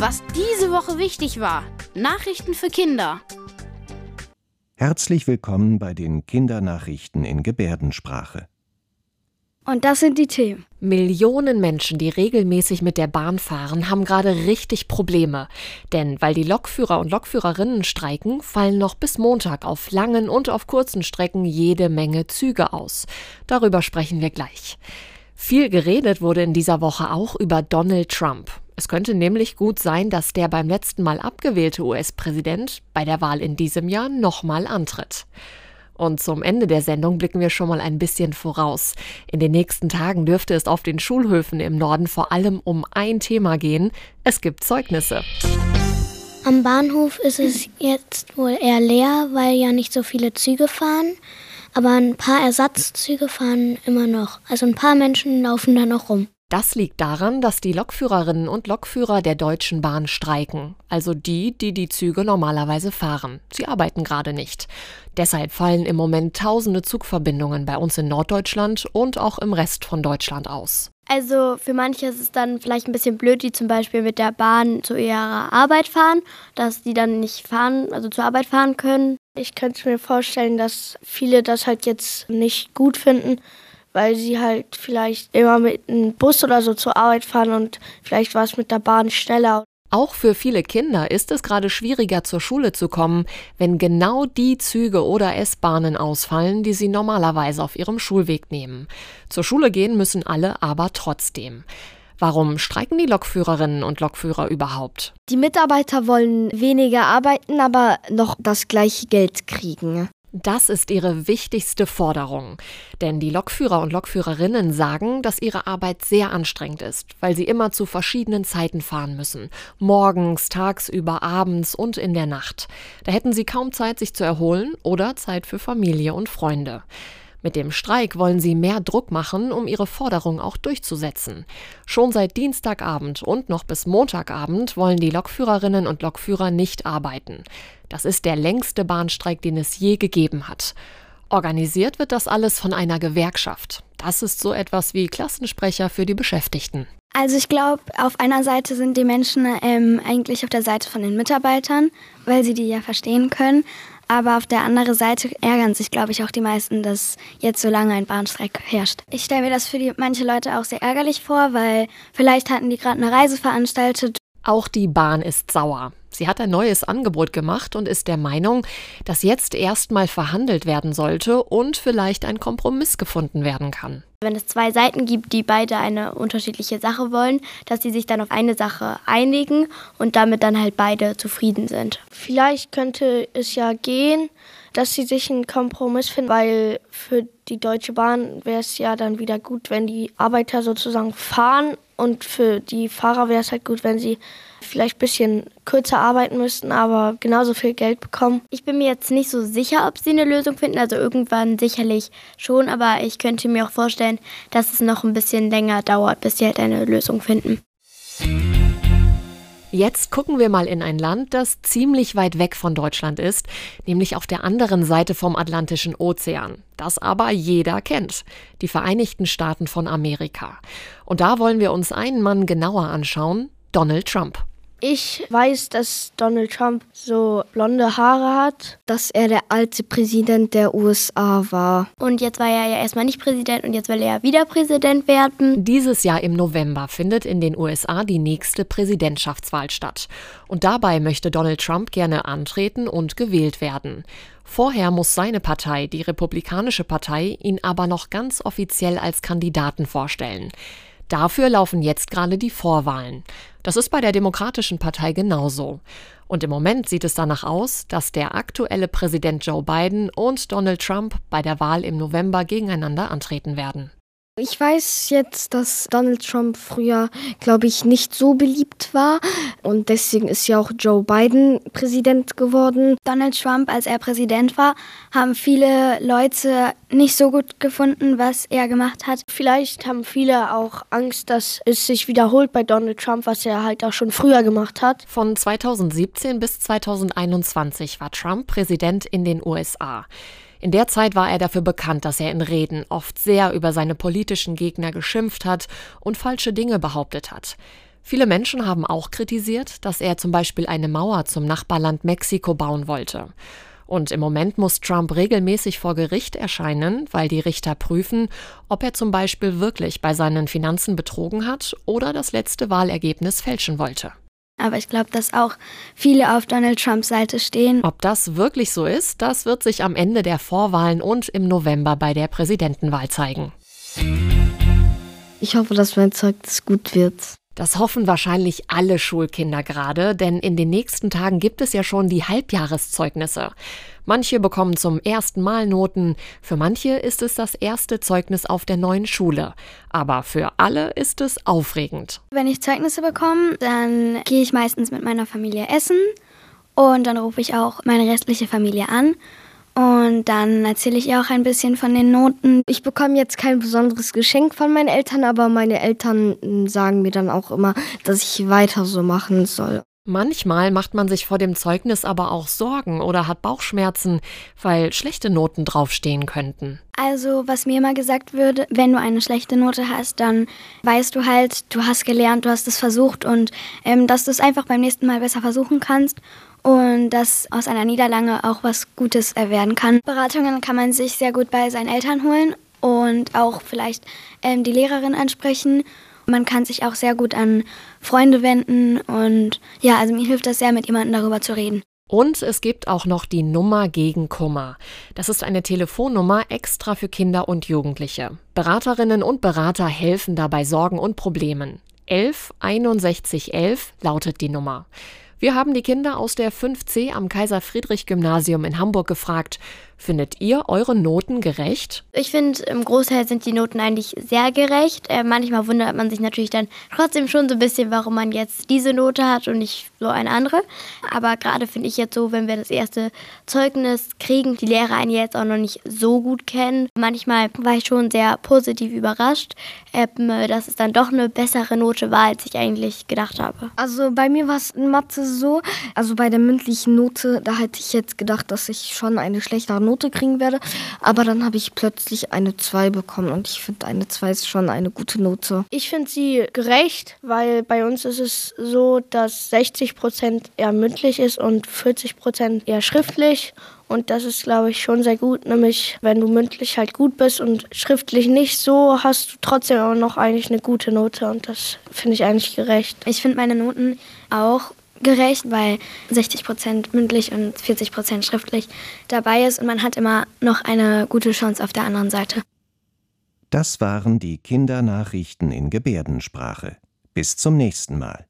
Was diese Woche wichtig war. Nachrichten für Kinder. Herzlich willkommen bei den Kindernachrichten in Gebärdensprache. Und das sind die Themen. Millionen Menschen, die regelmäßig mit der Bahn fahren, haben gerade richtig Probleme. Denn weil die Lokführer und Lokführerinnen streiken, fallen noch bis Montag auf langen und auf kurzen Strecken jede Menge Züge aus. Darüber sprechen wir gleich. Viel geredet wurde in dieser Woche auch über Donald Trump. Es könnte nämlich gut sein, dass der beim letzten Mal abgewählte US-Präsident bei der Wahl in diesem Jahr nochmal antritt. Und zum Ende der Sendung blicken wir schon mal ein bisschen voraus. In den nächsten Tagen dürfte es auf den Schulhöfen im Norden vor allem um ein Thema gehen. Es gibt Zeugnisse. Am Bahnhof ist es jetzt wohl eher leer, weil ja nicht so viele Züge fahren. Aber ein paar Ersatzzüge fahren immer noch. Also ein paar Menschen laufen da noch rum. Das liegt daran, dass die Lokführerinnen und Lokführer der Deutschen Bahn streiken, also die, die die Züge normalerweise fahren. Sie arbeiten gerade nicht. Deshalb fallen im Moment tausende Zugverbindungen bei uns in Norddeutschland und auch im Rest von Deutschland aus. Also für manche ist es dann vielleicht ein bisschen blöd, die zum Beispiel mit der Bahn zu ihrer Arbeit fahren, dass die dann nicht fahren, also zur Arbeit fahren können. Ich könnte mir vorstellen, dass viele das halt jetzt nicht gut finden, weil sie halt vielleicht immer mit einem Bus oder so zur Arbeit fahren und vielleicht war es mit der Bahn schneller. Auch für viele Kinder ist es gerade schwieriger zur Schule zu kommen, wenn genau die Züge oder S-Bahnen ausfallen, die sie normalerweise auf ihrem Schulweg nehmen. Zur Schule gehen müssen alle aber trotzdem. Warum streiken die Lokführerinnen und Lokführer überhaupt? Die Mitarbeiter wollen weniger arbeiten, aber noch das gleiche Geld kriegen. Das ist ihre wichtigste Forderung. Denn die Lokführer und Lokführerinnen sagen, dass ihre Arbeit sehr anstrengend ist, weil sie immer zu verschiedenen Zeiten fahren müssen. Morgens, tagsüber, abends und in der Nacht. Da hätten sie kaum Zeit, sich zu erholen oder Zeit für Familie und Freunde. Mit dem Streik wollen sie mehr Druck machen, um ihre Forderung auch durchzusetzen. Schon seit Dienstagabend und noch bis Montagabend wollen die Lokführerinnen und Lokführer nicht arbeiten. Das ist der längste Bahnstreik, den es je gegeben hat. Organisiert wird das alles von einer Gewerkschaft. Das ist so etwas wie Klassensprecher für die Beschäftigten. Also ich glaube, auf einer Seite sind die Menschen ähm, eigentlich auf der Seite von den Mitarbeitern, weil sie die ja verstehen können. Aber auf der anderen Seite ärgern sich, glaube ich, auch die meisten, dass jetzt so lange ein Bahnstreik herrscht. Ich stelle mir das für die, manche Leute auch sehr ärgerlich vor, weil vielleicht hatten die gerade eine Reise veranstaltet. Auch die Bahn ist sauer. Sie hat ein neues Angebot gemacht und ist der Meinung, dass jetzt erstmal verhandelt werden sollte und vielleicht ein Kompromiss gefunden werden kann. Wenn es zwei Seiten gibt, die beide eine unterschiedliche Sache wollen, dass sie sich dann auf eine Sache einigen und damit dann halt beide zufrieden sind. Vielleicht könnte es ja gehen, dass sie sich einen Kompromiss finden, weil für die Deutsche Bahn wäre es ja dann wieder gut, wenn die Arbeiter sozusagen fahren und für die Fahrer wäre es halt gut, wenn sie vielleicht ein bisschen kürzer arbeiten müssten, aber genauso viel Geld bekommen. Ich bin mir jetzt nicht so sicher, ob sie eine Lösung finden. Also irgendwann sicherlich schon, aber ich könnte mir auch vorstellen, dass es noch ein bisschen länger dauert, bis sie halt eine Lösung finden. Jetzt gucken wir mal in ein Land, das ziemlich weit weg von Deutschland ist, nämlich auf der anderen Seite vom Atlantischen Ozean, das aber jeder kennt, die Vereinigten Staaten von Amerika. Und da wollen wir uns einen Mann genauer anschauen, Donald Trump. Ich weiß, dass Donald Trump so blonde Haare hat. Dass er der alte Präsident der USA war. Und jetzt war er ja erstmal nicht Präsident und jetzt will er wieder Präsident werden. Dieses Jahr im November findet in den USA die nächste Präsidentschaftswahl statt. Und dabei möchte Donald Trump gerne antreten und gewählt werden. Vorher muss seine Partei, die Republikanische Partei, ihn aber noch ganz offiziell als Kandidaten vorstellen. Dafür laufen jetzt gerade die Vorwahlen. Das ist bei der Demokratischen Partei genauso. Und im Moment sieht es danach aus, dass der aktuelle Präsident Joe Biden und Donald Trump bei der Wahl im November gegeneinander antreten werden. Ich weiß jetzt, dass Donald Trump früher, glaube ich, nicht so beliebt war und deswegen ist ja auch Joe Biden Präsident geworden. Donald Trump, als er Präsident war, haben viele Leute nicht so gut gefunden, was er gemacht hat. Vielleicht haben viele auch Angst, dass es sich wiederholt bei Donald Trump, was er halt auch schon früher gemacht hat. Von 2017 bis 2021 war Trump Präsident in den USA. In der Zeit war er dafür bekannt, dass er in Reden oft sehr über seine politischen Gegner geschimpft hat und falsche Dinge behauptet hat. Viele Menschen haben auch kritisiert, dass er zum Beispiel eine Mauer zum Nachbarland Mexiko bauen wollte. Und im Moment muss Trump regelmäßig vor Gericht erscheinen, weil die Richter prüfen, ob er zum Beispiel wirklich bei seinen Finanzen betrogen hat oder das letzte Wahlergebnis fälschen wollte. Aber ich glaube, dass auch viele auf Donald Trumps Seite stehen. Ob das wirklich so ist, das wird sich am Ende der Vorwahlen und im November bei der Präsidentenwahl zeigen. Ich hoffe, dass mein Zeugnis gut wird. Das hoffen wahrscheinlich alle Schulkinder gerade, denn in den nächsten Tagen gibt es ja schon die Halbjahreszeugnisse. Manche bekommen zum ersten Mal Noten, für manche ist es das erste Zeugnis auf der neuen Schule. Aber für alle ist es aufregend. Wenn ich Zeugnisse bekomme, dann gehe ich meistens mit meiner Familie essen und dann rufe ich auch meine restliche Familie an und dann erzähle ich ihr auch ein bisschen von den Noten. Ich bekomme jetzt kein besonderes Geschenk von meinen Eltern, aber meine Eltern sagen mir dann auch immer, dass ich weiter so machen soll. Manchmal macht man sich vor dem Zeugnis aber auch Sorgen oder hat Bauchschmerzen, weil schlechte Noten draufstehen könnten. Also, was mir immer gesagt würde, wenn du eine schlechte Note hast, dann weißt du halt, du hast gelernt, du hast es versucht und ähm, dass du es einfach beim nächsten Mal besser versuchen kannst und dass aus einer Niederlage auch was Gutes werden kann. Beratungen kann man sich sehr gut bei seinen Eltern holen und auch vielleicht ähm, die Lehrerin ansprechen. Man kann sich auch sehr gut an Freunde wenden und ja, also mir hilft das sehr, mit jemandem darüber zu reden. Und es gibt auch noch die Nummer gegen Kummer. Das ist eine Telefonnummer extra für Kinder und Jugendliche. Beraterinnen und Berater helfen dabei Sorgen und Problemen. 11 61 11 lautet die Nummer. Wir haben die Kinder aus der 5C am Kaiser-Friedrich-Gymnasium in Hamburg gefragt, Findet ihr eure Noten gerecht? Ich finde, im Großteil sind die Noten eigentlich sehr gerecht. Äh, manchmal wundert man sich natürlich dann trotzdem schon so ein bisschen, warum man jetzt diese Note hat und nicht so eine andere. Aber gerade finde ich jetzt so, wenn wir das erste Zeugnis kriegen, die Lehrer einen jetzt auch noch nicht so gut kennen. Manchmal war ich schon sehr positiv überrascht, äh, dass es dann doch eine bessere Note war, als ich eigentlich gedacht habe. Also bei mir war es in Mathe so, also bei der mündlichen Note, da hätte ich jetzt gedacht, dass ich schon eine schlechtere Note Note kriegen werde. Aber dann habe ich plötzlich eine 2 bekommen und ich finde, eine 2 ist schon eine gute Note. Ich finde sie gerecht, weil bei uns ist es so, dass 60 Prozent eher mündlich ist und 40 Prozent eher schriftlich. Und das ist, glaube ich, schon sehr gut. Nämlich, wenn du mündlich halt gut bist und schriftlich nicht so, hast du trotzdem auch noch eigentlich eine gute Note. Und das finde ich eigentlich gerecht. Ich finde meine Noten auch gerecht, weil 60 Prozent mündlich und 40 Prozent schriftlich dabei ist und man hat immer noch eine gute Chance auf der anderen Seite. Das waren die Kindernachrichten in Gebärdensprache. Bis zum nächsten Mal.